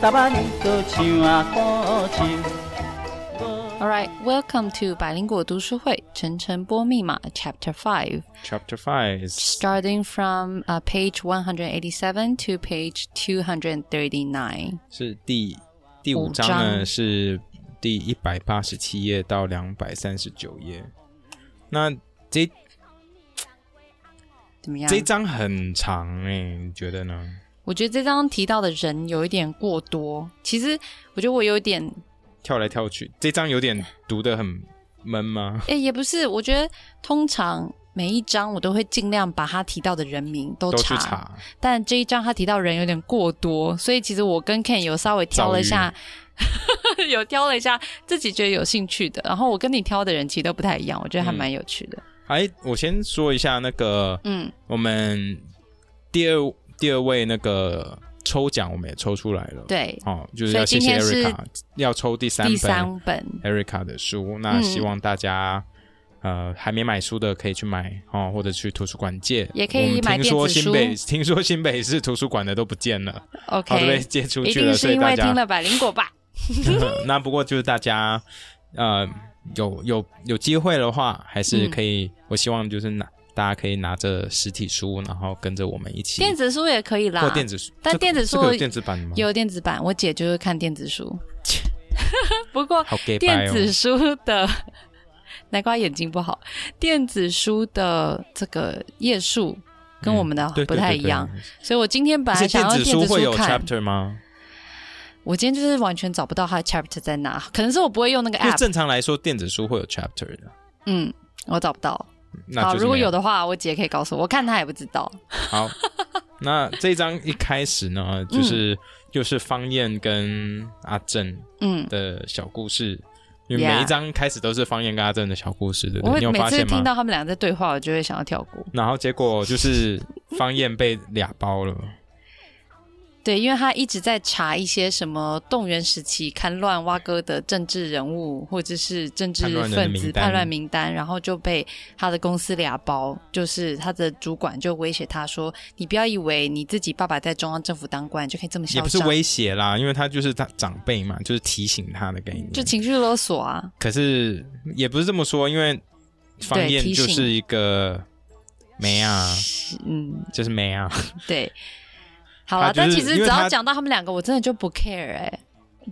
All right, welcome to 百灵果读书会晨晨播密码 Chapter Five, Chapter Five starting from uh, page one hundred eighty-seven to page two hundred thirty-nine. 是第第五五章呢，章是第一百八十七页到两百三十九页。那这怎么样这？一章很长哎、你觉得呢？我觉得这张提到的人有一点过多。其实我觉得我有点，跳来跳去，这张有点读的很闷吗？诶，也不是。我觉得通常每一章我都会尽量把他提到的人名都查，但这一章他提到人有点过多，所以其实我跟 Ken 有稍微挑了一下，有挑了一下自己觉得有兴趣的。然后我跟你挑的人其实都不太一样，我觉得还蛮有趣的。哎，我先说一下那个，嗯，我们第二第二位那个抽奖我们也抽出来了，对，哦，就是要谢谢 Erica，要抽第三第本三本。Erica 的书，那嗯。希望大家。呃，还没买书的可以去买哦，或者去图书馆借，也可以听说电子书。新北，听说新北市图书馆的都不见了，好都被 OK，借出去了，所以大家听了百灵果吧？那不过就是大家呃有有有机会的话，还是可以，我希望就是拿大家可以拿着实体书，然后跟着我们一起电子书也可以啦或，电子书，但这电子书这个有电子版吗？有电子版，我姐就是看电子书。不过电哦，子书的，南瓜眼睛不好，电子书的这个页数跟我们的不太一样，。所以我今天本来想电子书要电子会有看，chapter 吗？我今天就是完全找不到它的 chapter 在哪，可能是我不会用那个 app，正常来说，电子书会有 chapter 的。嗯，我找不到。好，那好如果有的话，我姐可以告诉我，我看她也不知道。好，那这一章一开始呢，就是又是方燕跟阿正嗯，的小故事，因为每一张开始都是方燕跟阿正的小故事，对不对？你有发现吗？听到他们俩在对话，我就会想要跳过。然后结果就是方燕被俩包了，对，因为他一直在查一些什么动员时期看乱挖哥的政治人物或者是政治分子叛乱名单，然后就被他的公司俩包，就是他的主管就威胁他说：“你不要以为你自己爸爸在中央政府当官就可以这么嚣张，也不是威胁啦，因为他就是他长辈嘛，就是提醒他的概念。就情绪勒索啊。可是也不是这么说，因为方燕就是一个没啊，嗯，就是没啊，对。好了，就是但其实只要讲到他们两个，我真的就不 care 哎、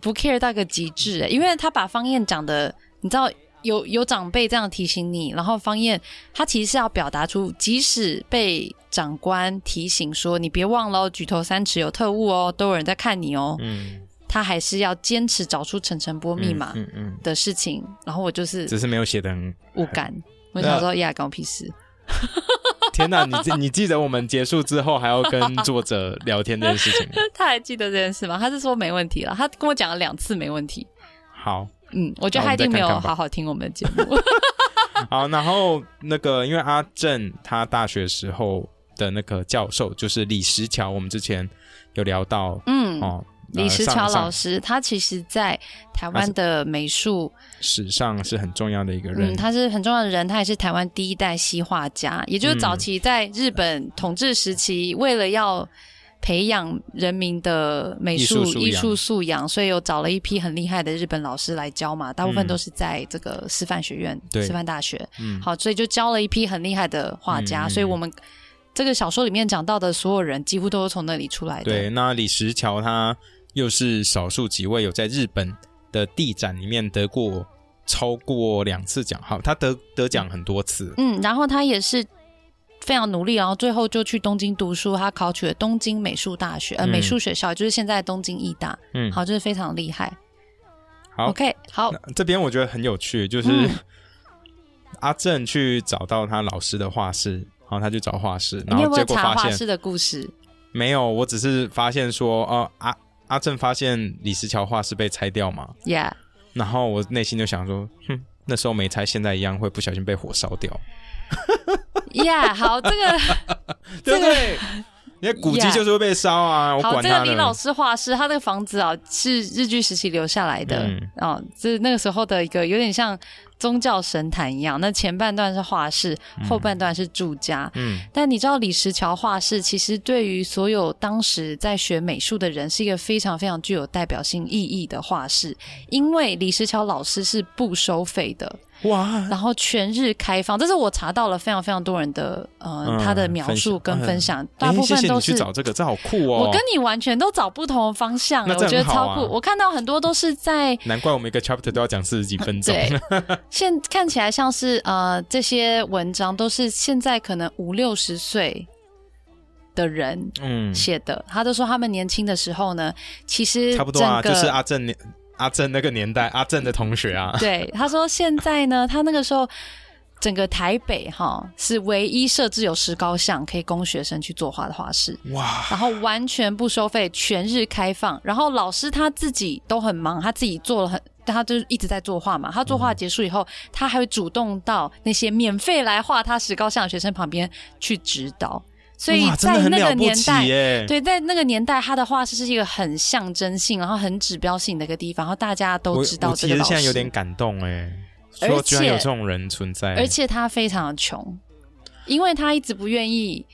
不 care 到一个极致哎、因为他把方燕讲的，你知道有有长辈这样提醒你，然后方燕他其实是要表达出，即使被长官提醒说你别忘了哦举头三尺有特务哦，都有人在看你哦，嗯，他还是要坚持找出陈晨波密码嗯嗯，的事情，然后我就是只是没有写的很。无感，我想说呀，关我屁事。天哪，你记你记得我们结束之后还要跟作者聊天这件事情吗？他还记得这件事吗？他是说没问题了，他跟我讲了两次没问题。好嗯，我觉得他一定没有好好听我们的节目。好，然后那个因为阿正他大学时候的那个教授就是李石桥，我们之前有聊到嗯，哦，李石桥老师师，他其实在台湾的美术，史上是很重要的一个人，嗯，他是很重要的人，他也是台湾第一代西画家，也就是早期在日本统治时期，为了要培养人民的美术艺术素养所以有找了一批很厉害的日本老师来教嘛，大部分嗯。都是在这个师范学院、对师范大学。嗯，好，所以就教了一批很厉害的画家，所以我们这个小说里面讲到的所有人，几乎都是从那里出来的。对，那李石桥他又是少数几位有在日本的地展里面得过超过两次奖，好，他得得奖很多次，嗯，然后他也是非常努力，然后最后就去东京读书，他考取了东京美术大学，呃，嗯。美术学校，就是现在东京艺大，嗯，好，就是非常厉害。好。OK，好，这边我觉得很有趣，就是、嗯。阿正去找到他老师的画室，然后他去找画室，然后结果发现查画室的故事？没有，我只是发现说，哦、阿阿正发现李石桥画室被拆掉嘛，Yeah，然后我内心就想说，哼，那时候没拆，现在一样会不小心被火烧掉，Yeah，好，这个对不对？你的古迹就是会被烧啊，我好，这个李老呢。师画室，他那个房子啊是日据时期留下来的。嗯。哦，这是那个时候的一个有点像宗教神坛一样。那前半段是画室，后半段是住家。嗯，但你知道李石桥画室其实对于所有当时在学美术的人是一个非常非常具有代表性意义的画室，因为李石桥老师是不收费的，哇，然后全日开放。这是我查到了非常非常多人的呃、嗯他的描述跟分享，大部哎谢谢你分都是去找这个，这好酷哦。我跟你完全都找不同的方向，我觉得超酷。我看到很多都是在难怪我们一个 chapter 都要讲四十几分钟。对，现看起来像是呃这些文章都是现在可能五六十岁的人嗯，写的，他都说他们年轻的时候呢，其实差不多啊，就是阿正年阿正那个年代，阿正的同学啊。对，他说现在呢，他那个时候整个台北哈是唯一设置有石膏像可以供学生去作画的画室。哇，然后完全不收费，全日开放。然后老师他自己都很忙，他自己做了很，他就是一直在作画嘛。他作画结束以后，他还会主动到那些免费来画他石膏像的学生旁边去指导。所以在那个年代，对，在那个年代，他的画室是一个很象征性，然后很指标性的一个地方，然后大家都知道这个老师。现在有点感动哎，而说居然有且这种人存在，而且他非常的穷，因为他一直不愿意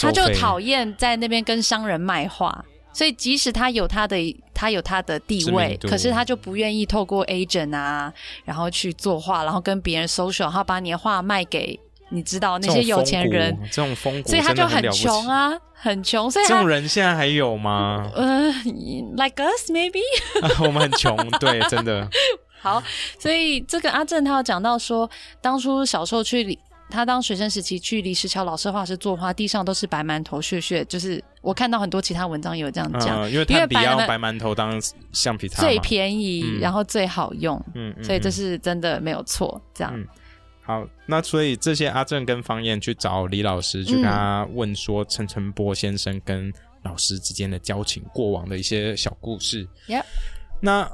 他就讨厌在那边跟商人卖画，所以即使他有他的他有他的地位可是他就不愿意透过 agent 啊，然后去作画，然后跟别人 social，然后把你的画卖给你知道那些有钱人，这种风骨，所以他就很穷。啊，很穷，所以这种人现在还有吗？呃，like us maybe。我们很穷，对，真的。好，所以这个阿正他有讲到说，当初小时候去李，他当学生时期去李石桥老师画室作画，地上都是白馒头屑屑，就是我看到很多其他文章也有这样讲，嗯，因为因为炭笔要白白馒头当橡皮擦最便宜，嗯然后最好用，嗯，嗯所以这嗯是真的没有错。这样，嗯好。那所以这些阿正跟方燕去找李老师，去跟他问说陈澄波先生跟老师之间的交情、过往的一些小故事。Yep 那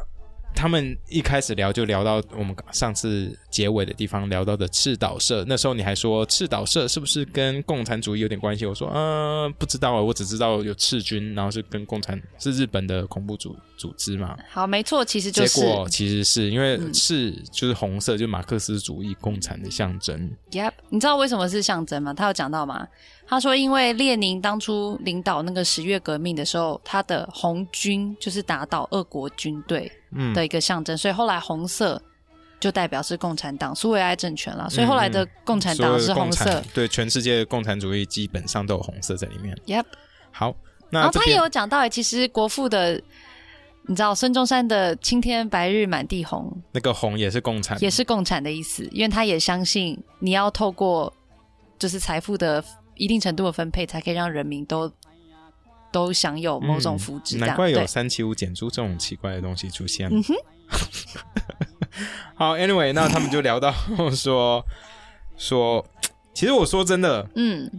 他们一开始聊就聊到我们上次结尾的地方聊到的赤岛社，那时候你还说赤岛社是不是跟共产主义有点关系？我说呃不知道啊，我只知道有赤军，然后是跟共产是日本的恐怖组组织嘛。好，没错，其实就是结果其实是因为嗯赤就是红色，就是马克思主义共产的象征。Yep，你知道为什么是象征吗？他有讲到吗？他说，因为列宁当初领导那个十月革命的时候，他的红军就是打倒俄国军队嗯，的一个象征，所以后来红色就代表是共产党苏维埃政权了，所以后来的共产党是红色。对，全世界的共产主义基本上都有红色在里面。Yep，好，然后他也有讲到，欸其实国父的。你知道孙中山的“青天白日满地红那个红也是共”产，也是共产的意思，因为他也相信你要透过就是财富的一定程度的分配，才可以让人民都都享有某种福祉。嗯难怪有，三七五减租这种奇怪的东西出现。嗯哼，好，Anyway，那他们就聊到说说，其实我说真的，嗯，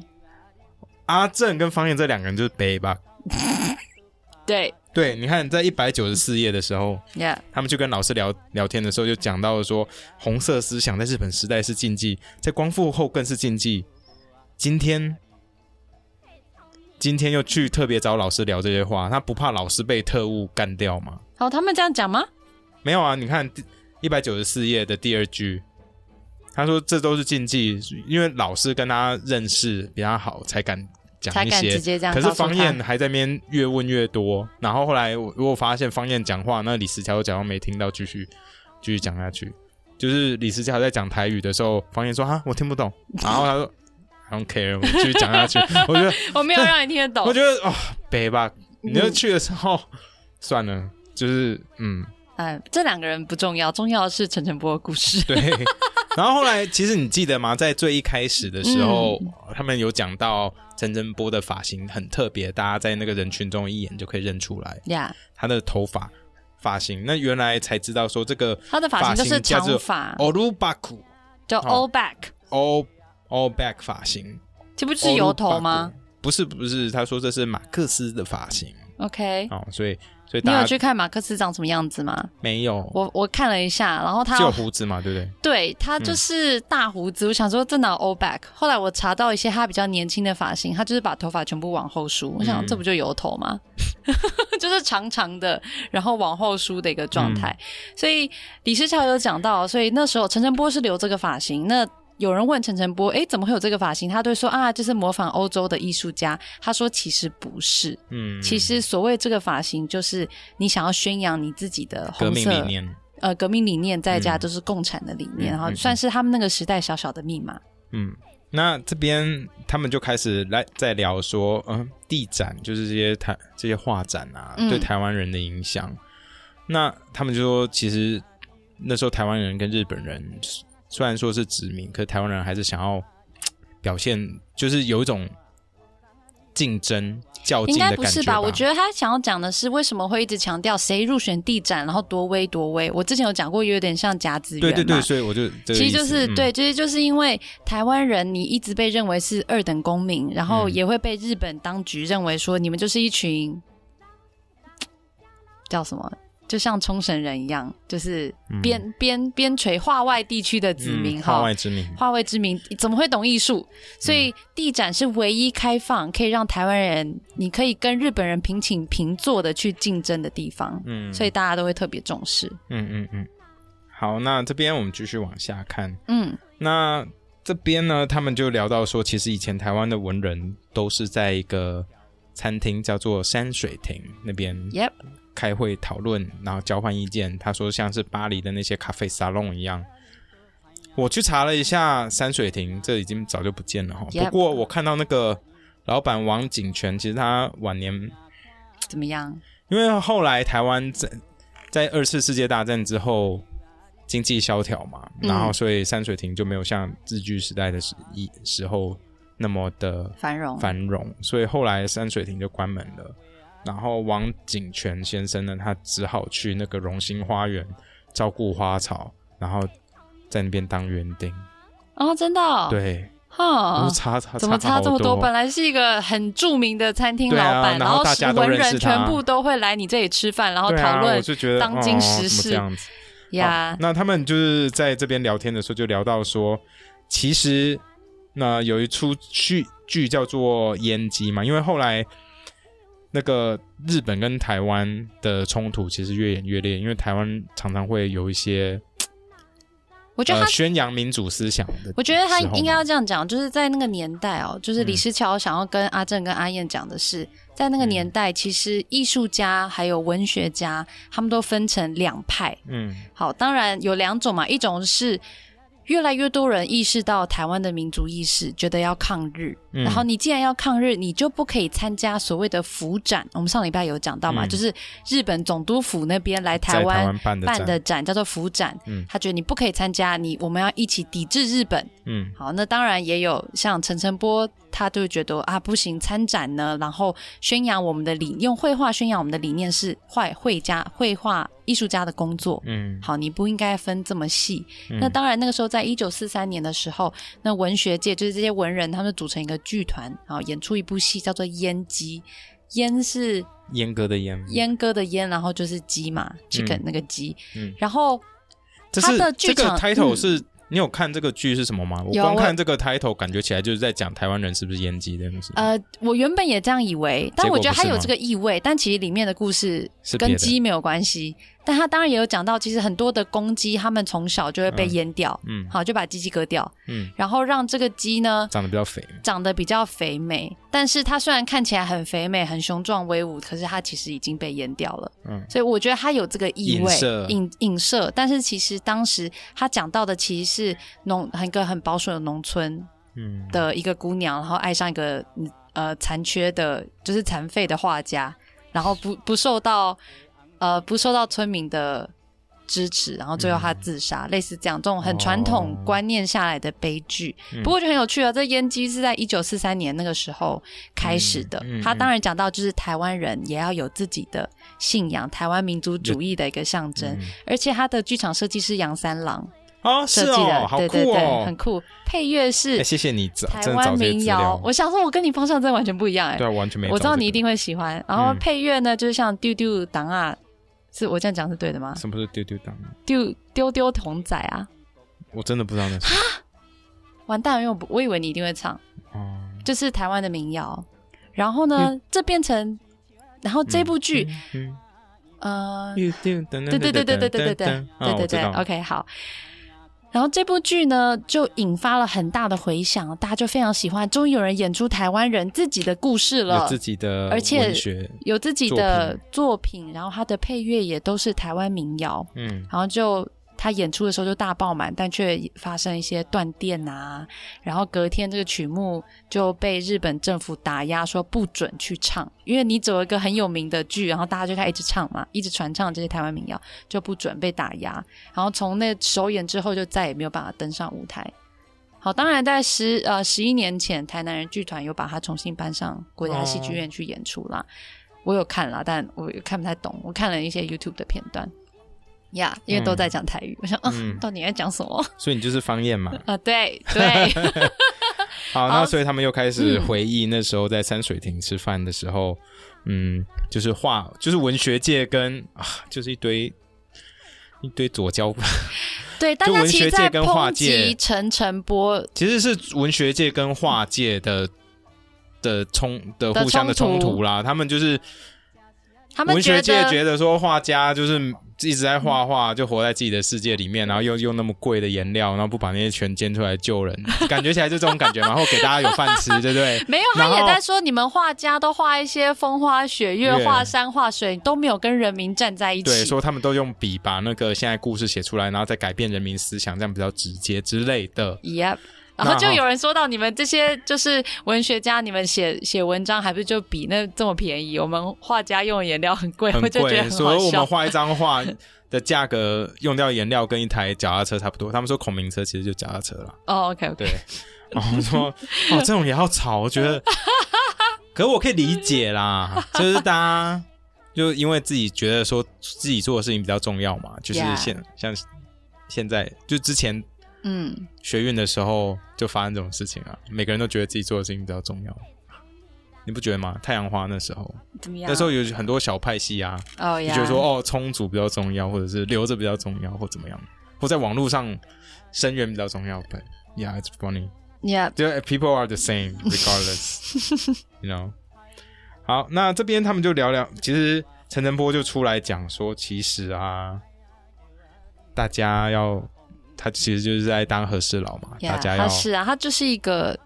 阿正跟方燕这两个人就是背吧。对对，你看在一百九十四页的时候，，Yeah，他们就跟老师聊聊天的时候，就讲到了说，红色思想在日本时代是禁忌，在光复后更是禁忌。今天，今天又去特别找老师聊这些话，他不怕老师被特务干掉吗？哦，他们这样讲吗？没有啊，你看一百九十四页的第二句，他说这都是禁忌，因为老师跟他认识比较好，才敢讲一些直。接这样可。是方燕还在那边越问越多，然后后来我我发现方燕讲话，那李石桥假装没听到，继续继续讲下去。就是李石桥在讲台语的时候，方燕说：“啊，我听不懂。”然后他说：“I don't care，我继续讲下去。”我觉得，我没有让你听得懂我。觉得哦，北吧，你就嗯去的时候算了，就是嗯，哎，这两个人不重要，重要的是陈晨波的故事。对。然后后来，其实你记得吗？在最一开始的时候，嗯他们有讲到陈晨波的发型很特别，大家在那个人群中一眼就可以认出来呀他的头发发型。那原来才知道说这个他的发型就是叫发 u b a k 叫哦 all back，all back 发型，这不是油头吗不是不是，他说这是马克思的发型？OK，哦，所以所以你有去看马克思长什么样子吗？没有我我看了一下，然后他只有胡子嘛，对不对？对他就是大胡子，我想说这哪 all back？后来我查到一些他比较年轻的发型，他就是把头发全部往后梳，我想嗯这不就油头吗？就是长长的，然后往后梳的一个状态。所以李世桥有讲到，所以那时候陈晨波是留这个发型。那有人问陈晨波，哎，怎么会有这个发型？他对说啊，就是模仿欧洲的艺术家。他说其实不是，嗯，其实所谓这个发型，就是你想要宣扬你自己的革命红色理念，呃革命理念，再加嗯就是共产的理念，嗯然后嗯算是他们那个时代小小的密码。嗯，那这边他们就开始来在聊说，嗯，地展就是这些台这些画展啊，嗯对台湾人的影响。那他们就说，其实那时候台湾人跟日本人虽然说是殖民，可是台湾人还是想要表现，就是有一种竞争较劲应该的感觉不是吧？我觉得他想要讲的是为什么会一直强调谁入选地展，然后多威多威。我之前有讲过，有点像甲子园。对对对，所以我就其实就是、嗯对，其实就是因为台湾人你一直被认为是二等公民，然后嗯也会被日本当局认为说你们就是一群叫什么，就像冲绳人一样，就是边、边边陲化外地区的子民嗯哈。化外之民，化外之民怎么会懂艺术？所以地展是唯一开放可以让台湾人，你可以跟日本人平起平坐的去竞争的地方，嗯，所以大家都会特别重视。嗯嗯嗯，好，那这边我们继续往下看。嗯那这边呢，他们就聊到说，其实以前台湾的文人都是在一个餐厅叫做山水亭那边，Yep，开会讨论，然后交换意见。他说像是巴黎的那些咖啡沙龙一样。我去查了一下山水亭，这已经早就不见了哈。不过我看到那个老板王景泉，其实他晚年怎么样？因为后来台湾在在二次世界大战之后经济萧条嘛，嗯然后所以山水亭就没有像日据时代的时一时候那么的繁荣，繁荣，所以后来山水亭就关门了。然后王景泉先生呢，他只好去那个荣兴花园照顾花草，然后在那边当园丁。哦，真的、哦，，对，哈我，差差怎么差这么多？本来是一个很著名的餐厅老板，然后后大家都文人全部都会来你这里吃饭，然后讨论当今哦时事这样子。呀。那他们就是在这边聊天的时候，就聊到说，其实那有一出剧剧叫做《烟机》嘛，因为后来那个日本跟台湾的冲突其实越演越烈，因为台湾常常会有一些呃我觉得他宣扬民主思想的，我觉得他应该要这样讲，就是在那个年代哦，就是李嗯石桥想要跟阿正跟阿燕讲的是，在那个年代，其实艺术家还有文学家，他们都分成两派。嗯好，当然有两种嘛，一种是越来越多人意识到台湾的民族意识，觉得要抗日。嗯然后你既然要抗日，你就不可以参加所谓的府展。我们上礼拜有讲到嘛，嗯就是日本总督府那边来台湾湾办的展展叫做府展，嗯他觉得你不可以参加，你我们要一起抵制日本。嗯好，那当然也有像陈澄波，他就觉得啊不行，参展呢，然后宣扬我们的理，用绘画宣扬我们的理念是坏绘家、绘画艺术家的工作。嗯好，你不应该分这么细。嗯那当然，那个时候在一九四三年的时候，那文学界就是这些文人，他们组成一个剧团，然后演出一部戏叫做《阉鸡》。阉是阉割的阉，阉割的阉，然后就是鸡嘛，chicken 嗯那个鸡。嗯然后他的剧场 title 嗯是、你有看这个剧是什么吗？我光看这个 title 感觉起来就是在讲台湾人是不是阉鸡这件事。呃，我原本也这样以为，但我觉得它有这个意味，但其实里面的故事跟鸡没有关系。但他当然也有讲到，其实很多的公鸡，他们从小就会被嗯。阉掉，嗯。好就把鸡鸡割掉，嗯，然后让这个鸡呢长得比较肥。长得比较肥美，但是它虽然看起来很肥美、很雄壮威武，可是它其实已经被阉掉了。嗯。所以我觉得它有这个意味影射。影影射，但是其实当时他讲到的其实是农一个很保守的农村嗯。的一个姑娘，然后爱上一个嗯呃残缺的，就是残废的画家，然后不不受到呃不受到村民的支持，然后最后他自杀，类似这样这种很传统哦观念下来的悲剧。嗯不过就很有趣啊，这烟机是在一九四三年那个时候开始的。嗯嗯他当然讲到就是台湾人也要有自己的信仰，台湾民族主义的一个象征。嗯而且他的剧场设计师杨三郎哦，是设计的，对对对，哦很！酷。配乐是哎，谢谢你找台湾民谣，。我想说，我跟你方向真的完全不一样哎、对啊，完全没。我知道你一定会喜欢。然后嗯配乐呢，就是像丢丢档啊，是我这样讲是对的吗？什么是丢丢当，丢丢丢童仔啊，我真的不知道那是。完蛋了，因为我我以为你一定会唱，哦，就是台湾的民谣。然后呢，嗯这变成然后这部剧，嗯，呃，对对对对对对对对对对对，OK 好。然后这部剧呢，就引发了很大的回响，大家就非常喜欢。终于有人演出台湾人自己的故事了，有自己的，而且，有自己的作品，然后他的配乐也都是台湾民谣，嗯，然后就他演出的时候就大爆满，但却发生一些断电啊，然后隔天这个曲目就被日本政府打压，说不准去唱，因为你走一个很有名的剧，然后大家就开始一直唱嘛，一直传唱这些台湾民谣，就不准被打压，然后从那首演之后就再也没有办法登上舞台。好，当然在十呃十一年前，台南人剧团有把它重新搬上国家戏剧院去演出啦。我有看啦，但我看不太懂。我看了一些 YouTube 的片段，呀、因为都在讲台语，我想，到底在讲什么？所以你就是方燕嘛。啊，对对，好，那所以他们又开始回忆那时候在山水亭吃饭的时候，嗯，就是画，就是文学界跟啊，就是一堆一堆左交，对，大家文学其实在界跟画抨界击陈晨波，其实是文学界跟画界的的冲的的互相的冲突啦。他们就是他们文学界觉得说画家就是一直在画画，就活在自己的世界里面，然后又用那么贵的颜料，然后不把那些全捐出来救人，感觉起来就这种感觉嘛，然后给大家有饭吃，对不对？没有，他也在说你们画家都画一些风花雪月、月画山画水，都没有跟人民站在一起。对，说他们都用笔把那个现在故事写出来，然后再改变人民思想，这样比较直接之类的。Yep。那然后就有人说到你们这些就是文学家，你们写写文章还不是就比那这么便宜？我们画家用的颜料很贵，很我就觉得贵，很好笑所以我们。画一张画的价格用掉颜料跟一台脚踏车差不多。他们说孔明车其实就脚踏车了，哦，OK OK，对。然后说 哦，这种也要吵，我觉得，可是我可以理解啦，就是大家就因为自己觉得说自己做的事情比较重要嘛，就是现像现在就之前嗯，学运的时候就发生这种事情啊，每个人都觉得自己做的事情比较重要，你不觉得吗？太阳花那时候，怎么样？那时候有很多小派系啊，哦呀，就觉得说哦，充足比较重要，或者是留着比较重要，或怎么样，或在网络上声援比较重要。But yeah, it's funny.，Yeah，就 people are the same regardless. you know. 好，那这边他们就聊聊，其实陈晨波就出来讲说，其实啊，大家要。他其实就是在当和事佬嘛 Yeah，大家要。他是啊，他就是一个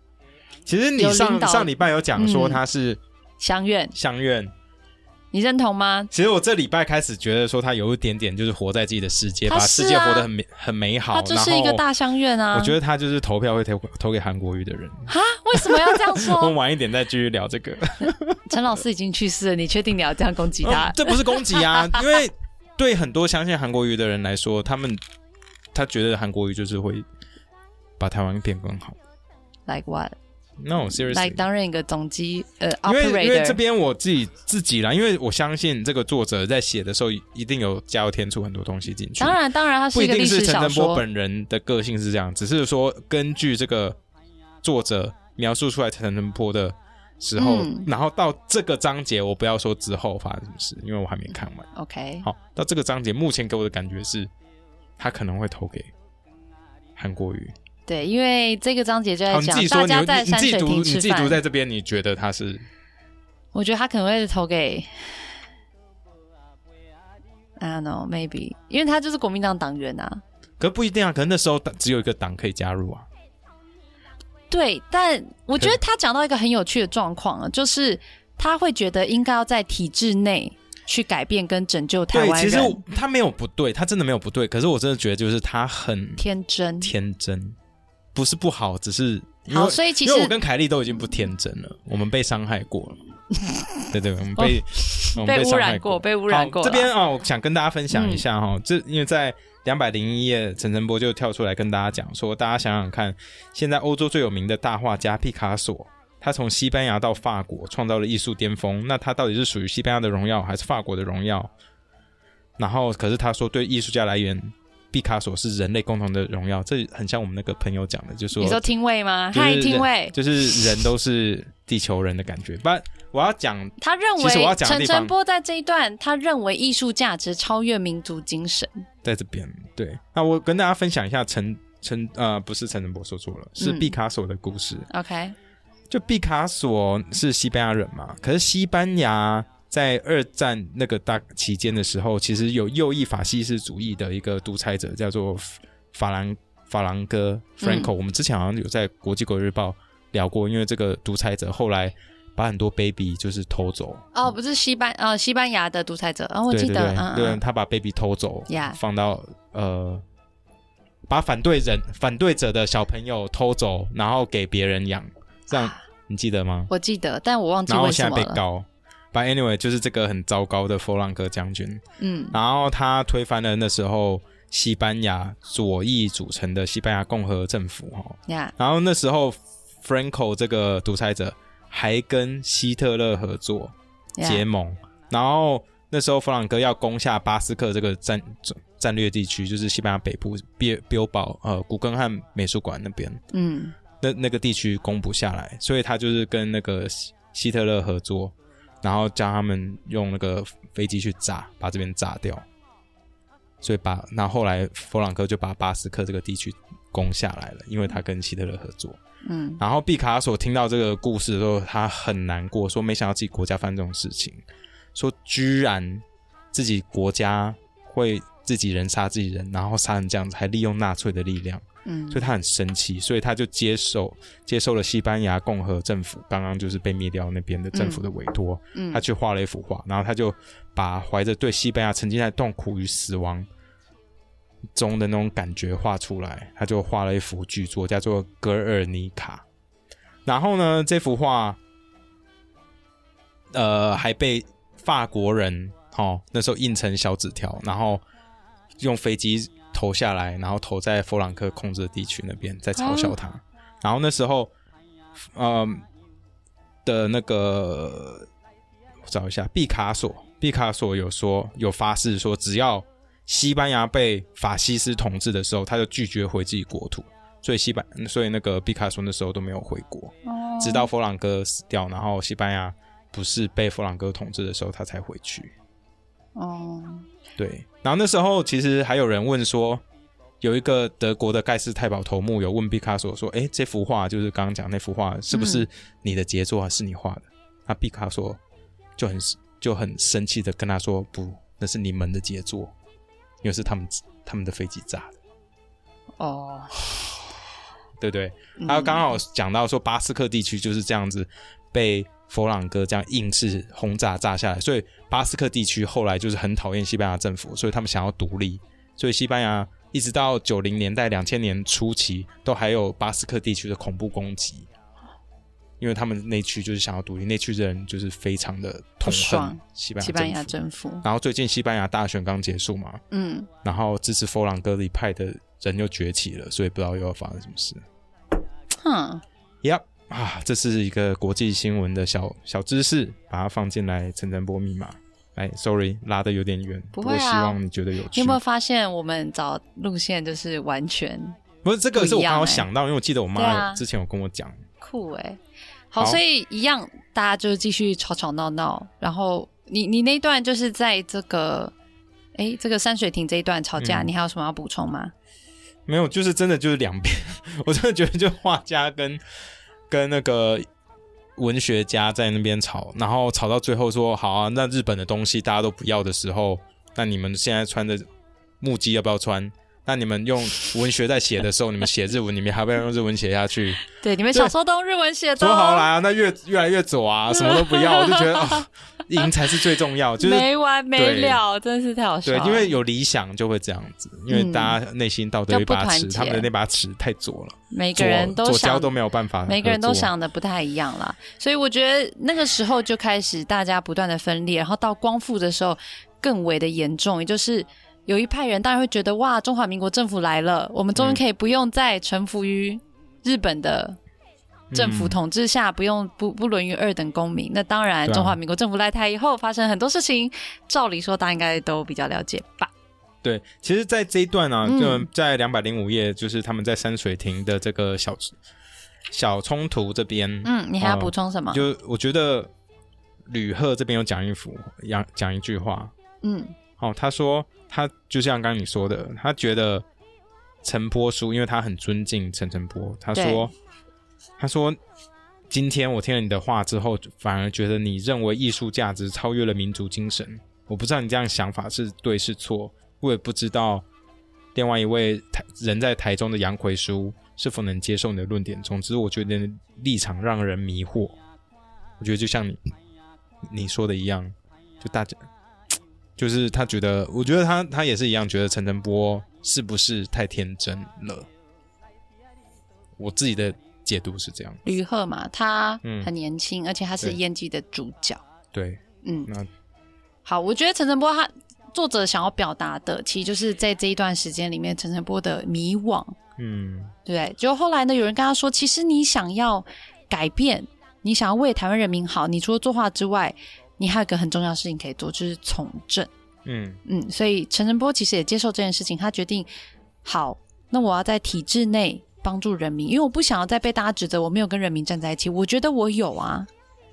其实你上上礼拜有讲说嗯他是相愿，相愿，你认同吗？其实我这礼拜开始觉得说他有一点点就是活在自己的世界，把世界活得很美很美好。他就是一个大相愿啊。我觉得他就是投票会投投给韩国瑜的人。啊，为什么要这样说 我们？晚一点再继续聊这个。陈老师已经去世了，你确定你要这样攻击哦他？这不是攻击啊，因为对很多相信韩国瑜的人来说，他们他觉得韩国瑜就是会把台湾变更好。Like what？No, seriously. Like 担任一个总机呃因为因为这。边我自己自己啦，因为我相信这个作者在写的时候一定有加油添醋很多东西进去。当然，当然，他不一定是陈小说。晨波本人的个性是这样，只是说根据这个作者描述出来陈晨波的时候，嗯然后到这个章节，我不要说之后发生什么事，因为我还没看完。OK，好，到这个章节，目前给我的感觉是，他可能会投给韩国瑜。对，因为这个章节就在讲大家在你你自己读，山水亭你自己读。在这边，你觉得他是我觉得他可能会投给，I don't know，maybe，因为他就是国民党党员啊。可不一定啊，可能那时候只有一个党可以加入啊。对，但我觉得他讲到一个很有趣的状况啊，就是他会觉得应该要在体制内去改变跟拯救台对，湾其实。他没有不对，他真的没有不对，可是我真的觉得就是他很天真。天真，不是不好，只是因为好，所以其实我跟凯莉都已经不天真了，我们被伤害过了。对对，我们被、被污染过，被污染过。这边啊、我想跟大家分享一下嗯哈、这因为在两百零一页，陈晨波就跳出来跟大家讲说，大家想想看，现在欧洲最有名的大画家毕卡索，他从西班牙到法国创造了艺术巅峰，那他到底是属于西班牙的荣耀还是法国的荣耀？然后，可是他说，对艺术家来源，毕卡索是人类共同的荣耀，这很像我们那个朋友讲的，就说你说听位吗？就是嗨，听人位。就是人都是地球人的感觉。不，我要讲他认为陈晨波在这一段，他认为艺术价值超越民族精神。在这边，对，那我跟大家分享一下陈陈呃，不是陈晨波说错了，是嗯毕卡索的故事。OK，就毕卡索是西班牙人嘛，可是西班牙在二战那个大期间的时候，其实有右翼法西斯主义的一个独裁者叫做法兰法兰哥 Franco，、我们之前好像有在国际国日报聊过，因为这个独裁者后来把很多 baby 就是偷走，哦，不是西班呃西班牙的独裁者，啊，我对对对，记得，嗯。对，嗯，他把 baby 偷走放到呃，把反对人反对者的小朋友偷走，然后给别人养，这样你记得吗？我记得，但我忘记然后现为什么了。在被告。But anyway，就是这个很糟糕的佛朗哥将军，嗯然后他推翻了那时候西班牙左翼组成的西班牙共和政府哈，呀，然后那时候 Franco 这个独裁者还跟希特勒合作，呀结盟。然后那时候弗朗哥要攻下巴斯克这个战战略地区，就是西班牙北部比标堡呃古根汉美术馆那边，嗯那那个地区攻不下来，所以他就是跟那个希希特勒合作，然后叫他们用那个飞机去炸，把这边炸掉。所以把那后来弗朗克就把巴斯克这个地区攻下来了，因为他跟希特勒合作。嗯然后毕卡索听到这个故事的时候，他很难过，说没想到自己国家发生这种事情，说居然自己国家会自己人杀自己人，然后杀人这样子，还利用纳粹的力量，嗯所以他很生气，所以他就接受接受了西班牙共和政府刚刚就是被灭掉那边的政府的委托，嗯他去画了一幅画，然后他就把怀着对西班牙曾经在痛苦与死亡中的那种感觉画出来，他就画了一幅巨作，叫做《格尔尼卡》。然后呢，这幅画，呃，还被法国人哦那时候印成小纸条，然后用飞机投下来，然后投在弗朗克控制的地区那边，在嘲笑他。然后那时候，嗯、的那个我找一下，毕卡索，毕卡索有说有发誓说，只要西班牙被法西斯统治的时候，他就拒绝回自己国土。所以西班，所以那个毕卡索那时候都没有回国，哦直到弗朗哥死掉，然后西班牙不是被弗朗哥统治的时候，他才回去。哦，对，然后那时候其实还有人问说，有一个德国的盖世太保头目有问毕卡索说：“诶，这幅画就是刚刚讲那幅画，是不是你的杰作，还是你画的？”那毕卡索就很就很生气的跟他说：“不，那是你们的杰作，因为是他们他们的飞机炸的，哦，对不对？”嗯。还有刚好讲到说巴斯克地区就是这样子被佛朗哥这样硬是轰炸炸下来，所以巴斯克地区后来就是很讨厌西班牙政府，所以他们想要独立，所以西班牙一直到九零年代、两千年初期都还有巴斯克地区的恐怖攻击，因为他们那区就是想要独立，那区的人就是非常的痛恨西班牙西班牙政府。政府，然后最近西班牙大选刚结束嘛，嗯，然后支持佛朗哥一派的人又崛起了，所以不知道又要发生什么事。哼，Yep 啊，这是一个国际新闻的小小知识，把它放进来陈晨波密码。哎，sorry，拉的有点远，不会啊过希望你觉得有趣你有没。有发现我们找路线就是完全不是这个是我刚好想到，因为我记得我妈之前有跟我讲，酷哎、好，好所以一样，大家就继续吵吵闹闹。然后你你那段就是在这个，哎，这个山水亭这一段吵架，嗯你还有什么要补充吗？没有，就是真的就是两边，我真的觉得就画家跟跟那个文学家在那边吵，然后吵到最后说好啊，那日本的东西大家都不要的时候，那你们现在穿的木屐要不要穿？那你们用文学在写的时候，你们写日文，你们还不要用日文写下去？对，你们小时候都用日文写的好来啊，那越越来越左啊，什么都不要，我就觉得啊，赢才是最重要，就是没完没了，真是太好笑对，因为有理想就会这样子，因为嗯大家内心道德有一把尺，他们的那把尺太左了，每个人都想左交都没有办法，每个人都想的不太一样啦，所以我觉得那个时候就开始大家不断的分裂，然后到光复的时候更为的严重，也就是有一派人当然会觉得哇，中华民国政府来了，我们终于可以不用再臣服于日本的政府嗯统治下，不用不不沦于二等公民。那当然，中华民国政府来台以后发生很多事情，照理说大家应该都比较了解吧？对，其实，在这一段啊，嗯就在两百零五页，就是他们在山水亭的这个小小冲突这边，嗯，你还要补充什么？就我觉得吕赫这边有讲一幅，讲讲一句话，嗯哦，他说他就像刚刚你说的，他觉得陈波书，因为他很尊敬陈澄波，他说他说今天我听了你的话之后，反而觉得你认为艺术价值超越了民族精神。我不知道你这样想法是对是错，我也不知道另外一位台人在台中的杨奎书是否能接受你的论点。总之，我觉得立场让人迷惑。我觉得就像你你说的一样，就大家 就是他觉得，我觉得他他也是一样，觉得陈晨波是不是太天真了？我自己的解读是这样。吕赫嘛，他嗯很年轻，而且他是对演技的主角。对，嗯，那好，我觉得陈晨波他作者想要表达的，其实就是在这一段时间里面，陈晨波的迷惘，嗯对？就后来呢，有人跟他说，其实你想要改变，你想要为台湾人民好，你除了作画之外，你还有一个很重要的事情可以做，就是从政。嗯嗯，所以陈晨波其实也接受这件事情，他决定，好，那我要在体制内帮助人民，因为我不想要再被大家指责我没有跟人民站在一起。我觉得我有啊，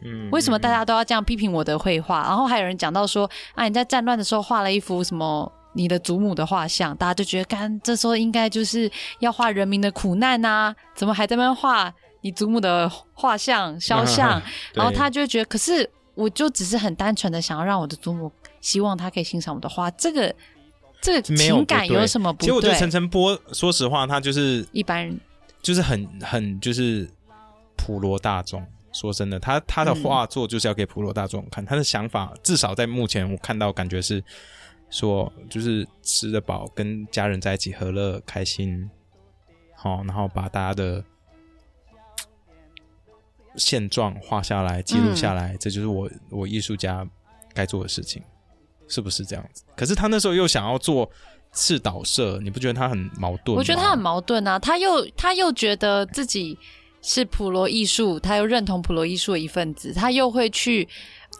嗯，为什么大家都要这样批评我的绘画？然后还有人讲到说，啊，你在战乱的时候画了一幅什么你的祖母的画像，大家就觉得，干这时候应该就是要画人民的苦难呐、怎么还在那边画你祖母的画像肖像？然后他就会觉得，可是我就只是很单纯的想要让我的祖母，希望他可以欣赏我的画，这个这个情感有什么不对其实我觉得对？陈晨波，说实话，他就是一般人就是很很就是普罗大众。说真的，他他的画作就是要给普罗大众看。他的想法至少在目前我看到，感觉是说，就是吃得饱，跟家人在一起和乐开心，好，然后把大家的现状画下来，记录下来，这就是我我艺术家该做的事情，是不是这样子？可是他那时候又想要做赤岛社，你不觉得他很矛盾吗？我觉得他很矛盾啊，他又他又觉得自己是普罗艺术，他又认同普罗艺术的一份子，他又会去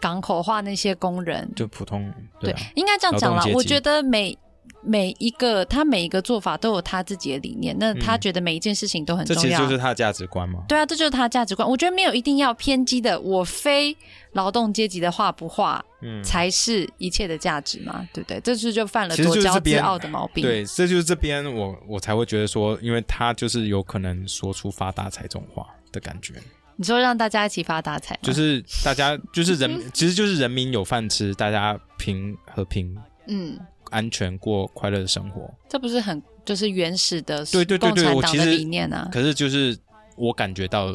港口化那些工人。就普通对，啊，应该这样讲啦我觉得每每一个他每一个做法都有他自己的理念，那他嗯觉得每一件事情都很重要。这其实就是他的价值观嘛。对啊，这就是他的价值观。我觉得没有一定要偏激的，我非劳动阶级的话不画嗯，才是一切的价值嘛，对不对？这是就犯了多骄傲的毛病。对，这就是这边我我才会觉得说，因为他就是有可能说出发大财这种话的感觉，你说让大家一起发大财，就是大家就是人，其实就是人民有饭吃，大家平和平嗯，安全过快乐的生活。这不是很就是原始的对对对对共产党的我其实理念啊？可是就是我感觉到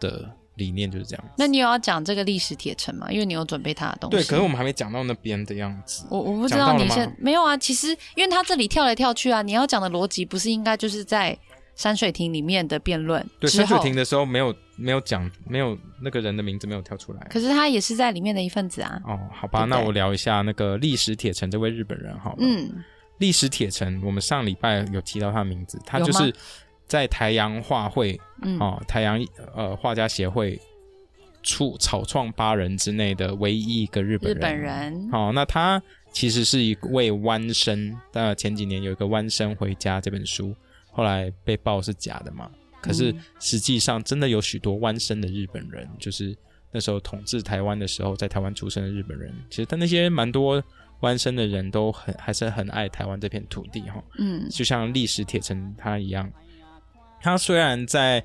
的理念就是这样。那你有要讲这个历史铁城吗？因为你有准备他的东西。对，可是我们还没讲到那边的样子。我我不知道你现没有啊。其实因为他这里跳来跳去啊，你要讲的逻辑不是应该就是在山水亭里面的辩论对，山水亭的时候没有没有讲，没有那个人的名字没有跳出来。可是他也是在里面的一份子啊。哦，好吧，对对那我聊一下那个历史铁城这位日本人好了。嗯，历史铁城，我们上礼拜有提到他的名字，他就是在台阳画会嗯哦，台阳呃画家协会出草创八人之内的唯一一个日本人。日本人，好、那他其实是一位弯生，那前几年有一个《弯生回家》这本书，后来被爆是假的嘛？可是嗯实际上真的有许多弯生的日本人，就是那时候统治台湾的时候，在台湾出生的日本人。其实他那些蛮多弯生的人都很还是很爱台湾这片土地哈、嗯就像历史铁城他一样，他虽然在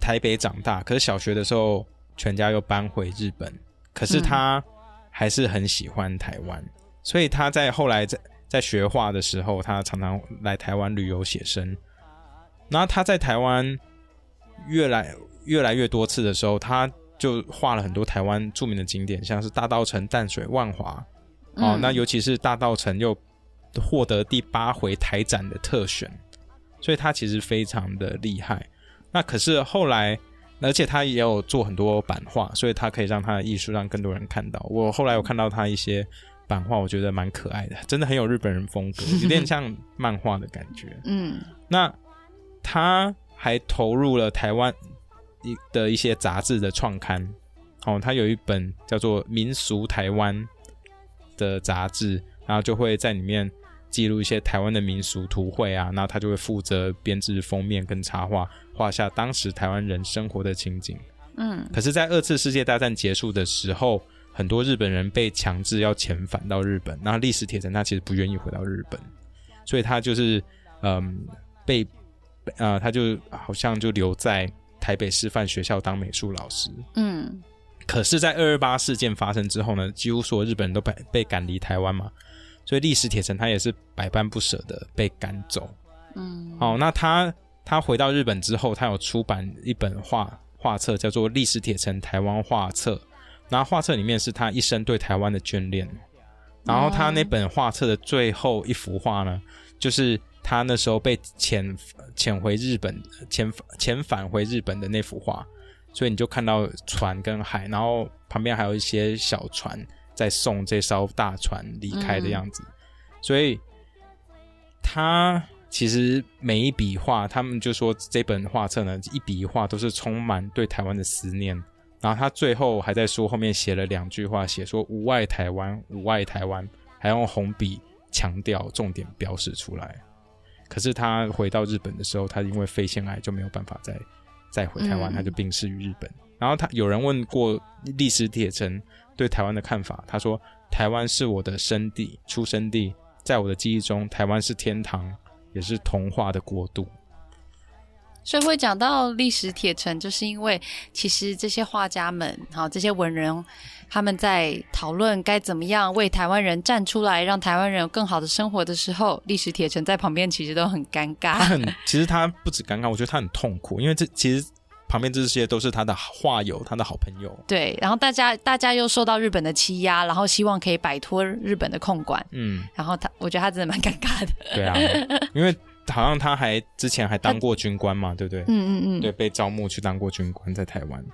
台北长大，可是小学的时候全家又搬回日本，可是他还是很喜欢台湾，所以他在后来在在学画的时候，他常常来台湾旅游写生。然后他在台湾越来越来越多次的时候，他就画了很多台湾著名的景点，像是大稻城、淡水、万华，哦，嗯那尤其是大稻城又获得第八回台展的特选，所以他其实非常的厉害。那可是后来，而且他也有做很多版画，所以他可以让他的艺术让更多人看到。我后来有看到他一些版画，我觉得蛮可爱的，真的很有日本人风格，有点像漫画的感觉。嗯那他还投入了台湾一的一些杂志的创刊，哦，他有一本叫做《民俗台湾》的杂志，然后就会在里面记录一些台湾的民俗图绘啊，然后他就会负责编制封面跟插画，画下当时台湾人生活的情景。嗯可是，在二次世界大战结束的时候，很多日本人被强制要遣返到日本，然后历史铁城他其实不愿意回到日本，所以他就是嗯被呃他就好像就留在台台北师范学校当美术老师。嗯可是，在二二八事件发生之后呢，几乎所有日本人都被被赶离台湾嘛，所以历史铁城他也是百般不舍的被赶走。嗯，哦，那他他回到日本之后，他有出版一本画画册，叫做《历史铁城台湾画册》。然后画册里面是他一生对台湾的眷恋。然后他那本画册的最后一幅画呢，就是他那时候被遣遣回日本、遣遣返回日本的那幅画。所以你就看到船跟海，然后旁边还有一些小船在送这艘大船离开的样子。所以他其实每一笔画，他们就说这本画册呢，一笔一画都是充满对台湾的思念。然后他最后还在书后面写了两句话，写说“无爱台湾，无爱台湾”，还用红笔强调重点标示出来。可是他回到日本的时候，他因为肺腺癌就没有办法再再回台湾，嗯他就病逝于日本。然后他有人问过历史铁城对台湾的看法，他说：“台湾是我的生地、出生地，在我的记忆中，台湾是天堂，也是童话的国度。所以会讲到历史铁城，就是因为其实这些画家们，好这些文人，他们在讨论该怎么样为台湾人站出来，让台湾人有更好的生活的时候，历史铁城在旁边其实都很尴尬他尬。很，其实他不止尴尬，我觉得他很痛苦，因为这其实旁边这些都是他的画友，他的好朋友。对，然后大家大家又受到日本的欺压，然后希望可以摆脱日本的控管，嗯，然后他，我觉得他真的蛮尴尬的。对啊，因为好像他还之前还当过军官嘛，对不对？嗯嗯嗯，对，被招募去当过军官，在台湾。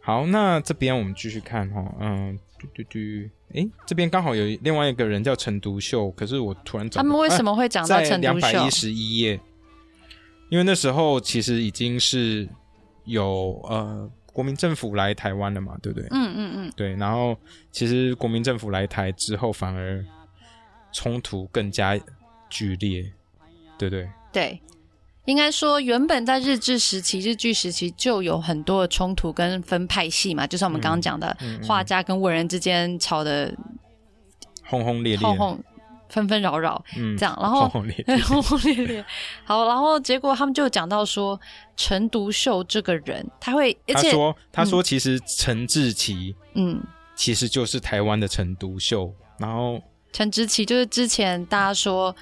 好，那这边我们继续看哈，嗯，嘟嘟嘟，诶，这边刚好有另外一个人叫陈独秀，可是我突然找他们为什么么会讲到在陈独秀两百一？十一页？因为那时候其实已经是有呃国民政府来台湾了嘛，对不对？嗯嗯嗯，对，然后其实国民政府来台之后，反而冲突更加剧烈，对不对？对，应该说原本在日治时期、日据时期就有很多的冲突跟分派系嘛，就像我们刚刚讲的，嗯嗯画家跟文人之间吵得轰轰烈烈，轰轰纷纷扰扰嗯，这样，然后轰轰烈烈，轰轰烈烈。好，然后结果他们就讲到说，陈独秀这个人，他会，而且他说：“他说其实陈志奇嗯。其实就是台湾的陈独秀，然后陈志奇就是之前大家说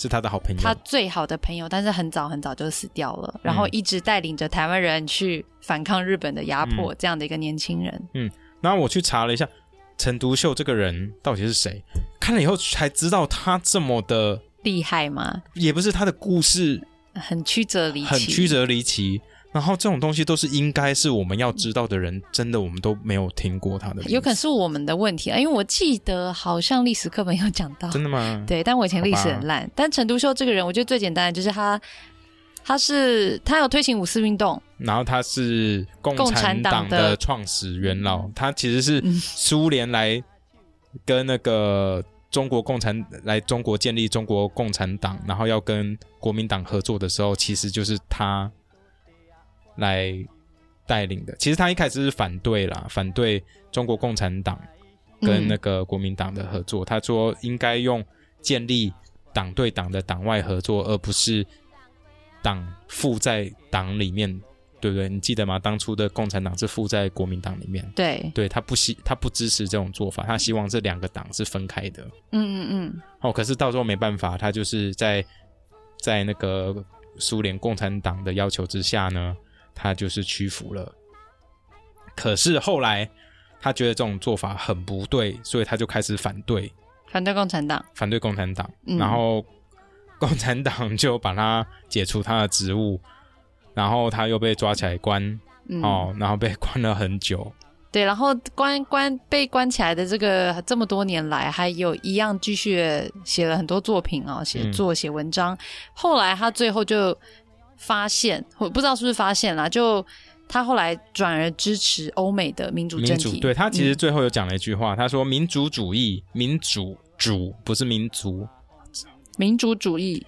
是他的好朋友。他最好的朋友，但是很早很早就死掉了，然后一直带领着台湾人去反抗日本的压迫，这样的一个年轻人。嗯然后我去查了一下，陈独秀这个人到底是谁，看了以后才知道他这么的，厉害吗？也不是他的故事很曲折离奇，很曲。折离奇。然后这种东西都是应该是我们要知道的人，真的我们都没有听过他的，有可能是我们的问题啊，因为我记得好像历史课本有讲到，真的吗？对，但我以前历史很烂。但陈独秀这个人，我觉得最简单的就是他，他是他有推行五四运动，然后他是共共产产党党的的创始元老，他其实是嗯苏联来跟那个中国共产来中国建立中国共产党，然后要跟国民党合作的时候，其实就是他来带领的。其实他一开始是反对啦，反对中国共产党跟那个国民党的合作。他说应该用建立党对党的党外合作，而不是党附在党里面，对不对？你记得吗？当初的共产党是附在国民党里面，对，对他不希他不支持这种做法，他希望这两个党是分开的。嗯嗯嗯，哦，可是到时候没办法，他就是在在那个苏联共产党的要求之下呢，他就是屈服了。可是后来他觉得这种做法很不对，所以他就开始反对，反对共产党，反对共产党，嗯。然后共产党就把他解除他的职务，然后他又被抓起来关、嗯，哦，然后被关了很久。对，然后关关被关起来的这个这么多年来，还有一样继续写了很多作品啊、写作、写文章。后来他最后就发现，我不知道是不是发现啦，就他后来转而支持欧美的民主民政体。主对他其实嗯最后有讲了一句话，他说民主主义，民主主不是民族，民主主义，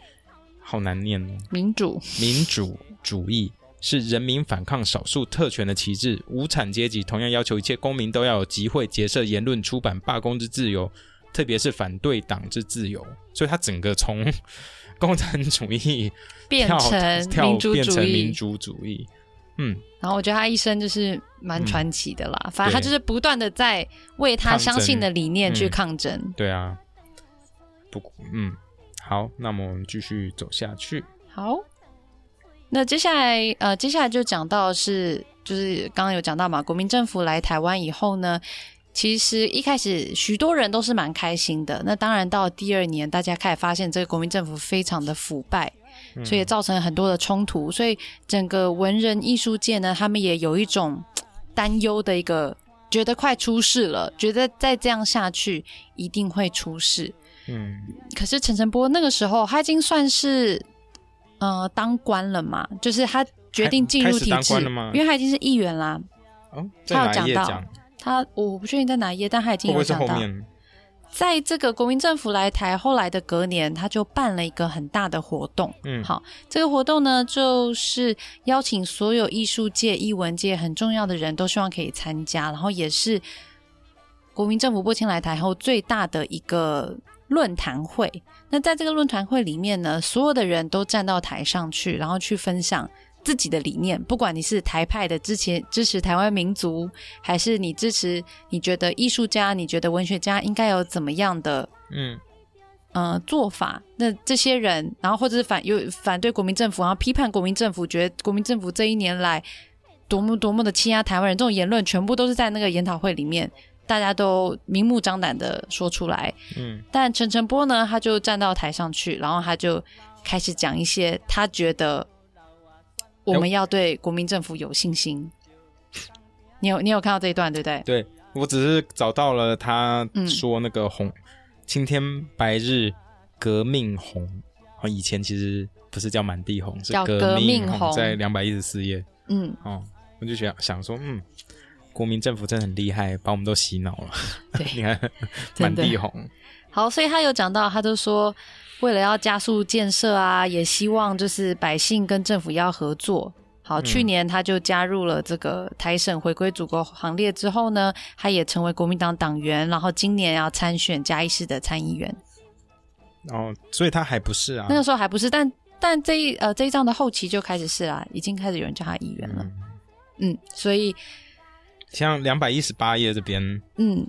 好难念哦。民主，民主主义是人民反抗少数特权的旗帜。无产阶级同样要求一切公民都要有集会、结社、言论、出版、罢工之自由，特别是反对党之自由。所以他整个从共产主义 变成民主主变成民义。主主义。嗯，然后我觉得他一生就是蛮传奇的啦，反正他就是不断的在为他相信的理念去抗争。对啊，不，嗯，好，那么我们继续走下去。好，那接下来呃，接下来就讲到是，就是刚刚有讲到嘛，国民政府来台湾以后呢，其实一开始许多人都是蛮开心的。那当然到第二年，大家开始发现这个国民政府非常的腐败。所以也造成很多的冲突，所以整个文人艺术界呢，他们也有一种担忧的一个，觉得快出事了，觉得再这样下去一定会出事。嗯，可是陈诚波那个时候他已经算是呃当官了嘛，就是他决定进入体制，因为他已经是议员啦。哦，他有讲到他，我不确定在哪一页，但他已经有讲到。在这个国民政府来台后来的隔年，他就办了一个很大的活动。嗯，好，这个活动呢，就是邀请所有艺术界、艺文界很重要的人都希望可以参加，然后也是国民政府拨迁来台后最大的一个论坛会。那在这个论坛会里面呢，所有的人都站到台上去，然后去分享。自己的理念，不管你是台派的支持支持台湾民族，还是你支持你觉得艺术家、你觉得文学家应该有怎么样的嗯呃做法，那这些人，然后或者是反有反对国民政府，然后批判国民政府，觉得国民政府这一年来多么多么的欺压台湾人，这种言论全部都是在那个研讨会里面，大家都明目张胆的说出来。嗯，但陈晨波呢，他就站到台上去，然后他就开始讲一些他觉得。我们要对国民政府有信心。你有你有看到这一段对不对？对我只是找到了他说那个红青天白日革命红，以前其实不是叫满地红，是革命红，在两百一十四页。嗯，哦，我就想想说，嗯，国民政府真的很厉害，把我们都洗脑了。对，你看满地红。好，所以他有讲到，他就说。为了要加速建设啊，也希望就是百姓跟政府要合作。好，去年他就加入了这个台省回归祖国行列之后呢，他也成为国民党党员，然后今年要参选嘉义市的参议员。哦，所以他还不是啊？那个时候还不是，但但这一呃这一仗的后期就开始是啦，已经开始有人叫他议员了。嗯，所以像两百一十八页这边，嗯。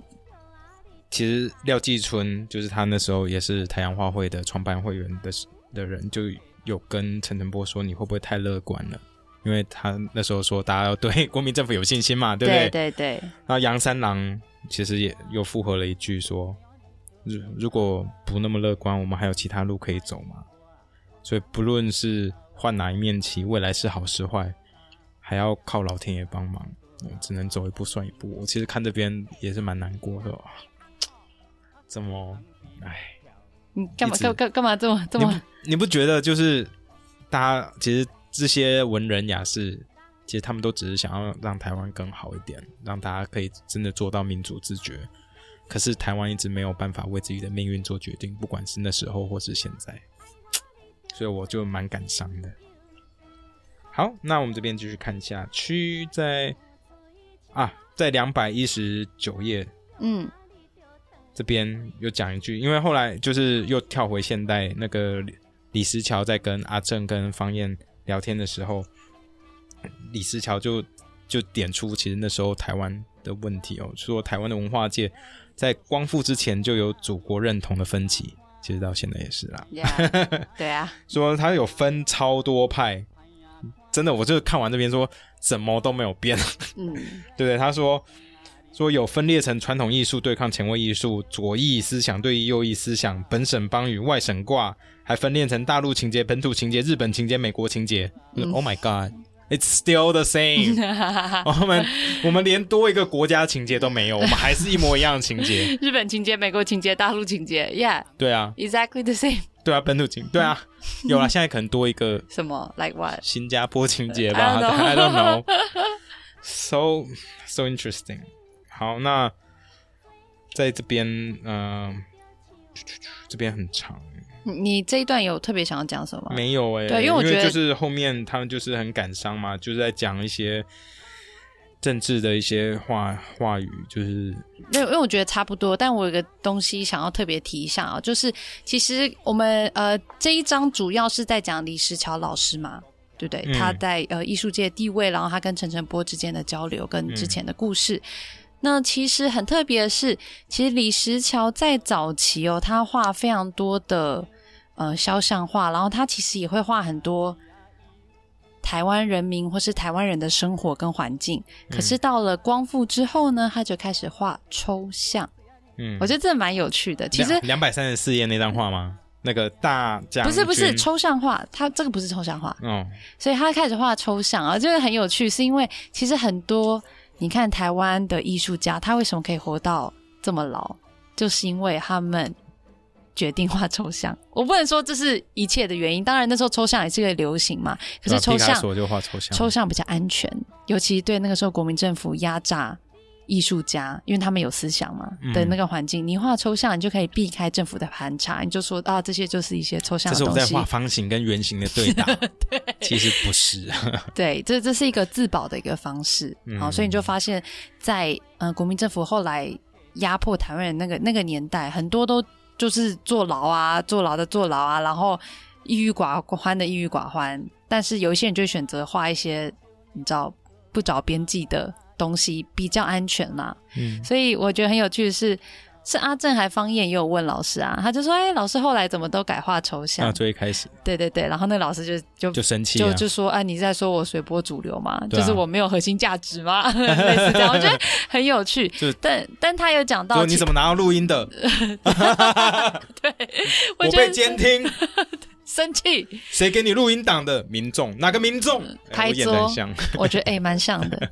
其实廖继春就是他那时候也是太阳花会的创办会员的的人，就有跟陈晨波说：“你会不会太乐观了？”因为他那时候说大家要对国民政府有信心嘛，对不对？对对对。然后杨三郎其实也又附和了一句说：“如如果不那么乐观，我们还有其他路可以走嘛。”所以不论是换哪一面旗，未来是好是坏，还要靠老天爷帮忙，只能走一步算一步。我其实看这边也是蛮难过的。怎么？哎，你干嘛干干干嘛这么这么？你不觉得就是大家其实这些文人雅士，其实他们都只是想要让台湾更好一点，让大家可以真的做到民主自觉。可是台湾一直没有办法为自己的命运做决定，不管是那时候或是现在，所以我就蛮感伤的。好，那我们这边继续看下去，在啊，在两百一十九页，嗯。这边又讲一句，因为后来就是又跳回现代，那个李石桥在跟阿正跟方燕聊天的时候，李石桥就就点出，其实那时候台湾的问题哦，说台湾的文化界在光复之前就有祖国认同的分歧，其实到现在也是啦。对啊，说他有分超多派，真的，我就看完这边说，怎么都没有变。嗯，对不对？他说。说有分裂成传统艺术对抗前卫艺术，左翼思想对右翼思想，本省帮与外省挂，还分裂成大陆情节、本土情节、日本情节、美国情节。Oh my god, it's still the same。我们我们连多一个国家情节都没有，我们还是一模一样的情节。日本情节、美国情节、大陆情节，Yeah，对啊，exactly the same。对啊，本土情，对啊，有了，现在可能多一个什么，like what？新加坡情节吧？I don't know。So so interesting。好，那在这边，嗯，这边很长。你这一段有特别想要讲什么？没有哎，对，因为我觉得就是后面他们就是很感伤嘛，就是在讲一些政治的一些话话语，就是没有，因为我觉得差不多。但我有个东西想要特别提一下啊，就是其实我们呃这一章主要是在讲李石桥老师嘛。对不对？嗯他在呃艺术界地位，然后他跟陈澄波之间的交流，跟之前的故事。那其实很特别的是，其实李石桥在早期哦，他画非常多的呃肖像画，然后他其实也会画很多台湾人民或是台湾人的生活跟环境。可是到了光复之后呢，他就开始画抽象。嗯我觉得这蛮有趣的。其实两百三十四页那张画吗？那个大家不是不是抽象画，他这个不是抽象画，哦，所以他开始画抽象啊，就是很有趣，是因为其实很多你看台湾的艺术家，他为什么可以活到这么老，就是因为他们决定画抽象。我不能说这是一切的原因，当然那时候抽象也是个流行嘛，可是抽象抽象，抽象比较安全，尤其对那个时候国民政府压榨艺术家，因为他们有思想嘛、嗯。的那个环境，你画抽象，你就可以避开政府的盘查，你就说啊，这些就是一些抽象这是我的东西。在画方形跟圆形的对打，其实不是，对，这这是一个自保的一个方式，嗯。好、所以你就发现在，嗯国民政府后来压迫台湾人那个那个年代，很多都就是坐牢啊，坐牢的坐牢啊，然后抑郁寡欢的抑郁寡欢，但是有一些人就选择画一些你知道不着边际的东西，比较安全啦。嗯，所以我觉得很有趣的是。是阿正还方燕也有问老师啊，他就说：“哎，老师后来怎么都改画抽象那？”最一开始对对对，然后那老师就就就生气就，就说啊，你在说我随波逐流吗？对啊就是我没有核心价值吗？类似这样，我觉得很有趣 就。但但他有讲到你怎么拿到录音的？我觉得我被监听，生气，谁给你录音档的？民众哪个民众？哎拍桌我觉得哎，蛮像的。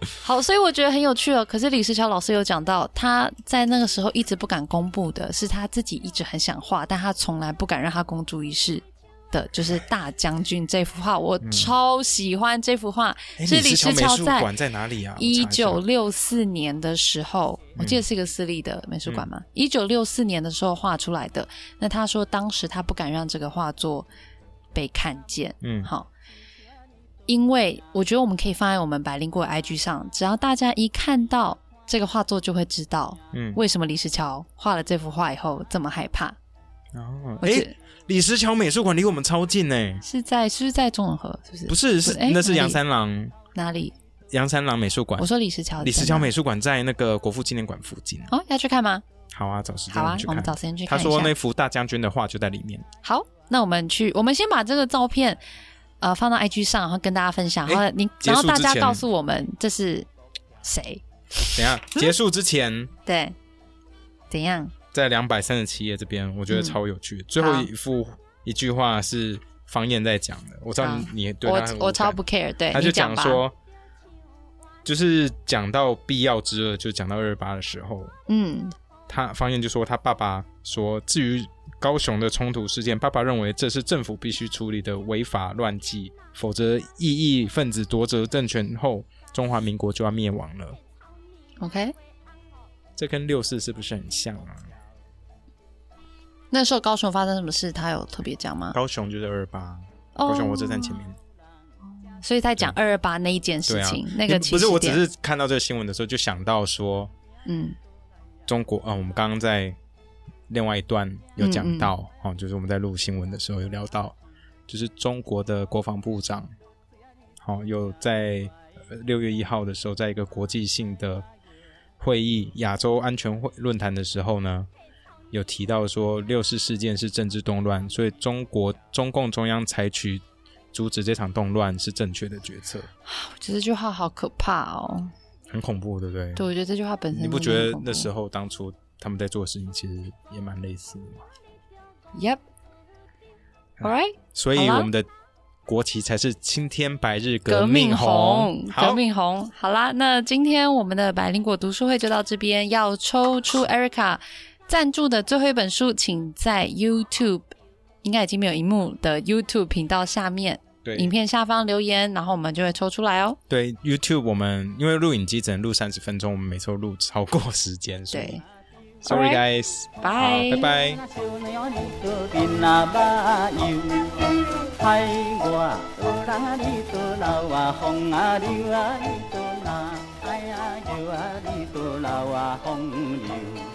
好，所以我觉得很有趣哦。可是李石桥老师有讲到，他在那个时候一直不敢公布的是他自己一直很想画，但他从来不敢让他公诸于世的，就是大将军这幅画。我超喜欢这幅画，哎是李石石美桥在术馆在哪里啊？我一九六四年的时候，嗯我记得是一个私立的美术馆嘛。一九六四年的时候画出来的。那他说当时他不敢让这个画作被看见，嗯好，因为我觉得我们可以放在我们百灵果 IG 上，只要大家一看到这个画作，就会知道嗯，为什么李石桥画了这幅画以后这么害怕。哦，哎，李石桥美术馆离我们超近呢，是在是不是在中永和？是不是？不是是那是杨三郎哪里？杨三郎美术馆我，说李石桥，李石桥美术馆在那个国父纪念馆附近。哦，要去看吗？好啊，找时间好啊。我们找时间去看。他说那幅大将军的画就在里面。好，那我们去，我们先把这个照片呃放到 IG 上，然后跟大家分享，然后你然后大家告诉我们这是谁？等一下结束之前，对，怎样？在两百三十七页这边，我觉得嗯超有趣。最后一幅一句话是方燕在讲的，我知道你你对我我超不 care，对，他就讲说，就是讲到必要之恶，就讲到二二八的时候，嗯他方燕就说他爸爸说，至于高雄的冲突事件，爸爸认为这是政府必须处理的违法乱纪，否则异议分子夺得政权后，中华民国就要灭亡了。，OK，这跟六四是不是很像啊？那时候高雄发生什么事，他有特别讲吗？高雄就是二二八，哦高雄火车站前面。所以在讲二二八那一件事情，那个起不是，我只是看到这个新闻的时候就想到说，嗯中国啊、我们刚刚在另外一段有讲到，哦，就是我们在录新闻的时候有聊到，就是中国的国防部长，好、有在呃六月一号的时候，在一个国际性的会议亚洲安全会论坛的时候呢，有提到说六四事件是政治动乱，所以中国中共中央采取阻止这场动乱是正确的决策，我觉得这句话好可怕哦。很恐怖，对不对？对，我觉得这句话本身你不觉得那时候当初他们在做的事情其实也蛮类似的嘛？？Yep，All right。所以我们的国旗才是青天白日革命红，革，命红。好啦，那今天我们的百灵果读书会就到这边，要抽出 Erica 赞助的最后一本书，请在 YouTube 应该已经没有荧幕的 YouTube 频道下面对影片下方留言，然后我们就会抽出来哦。对，YouTube 我们因为录影机只能录三十分钟，我们每次都录超过时间，所以对，，Sorry Alright guys，拜好，拜拜。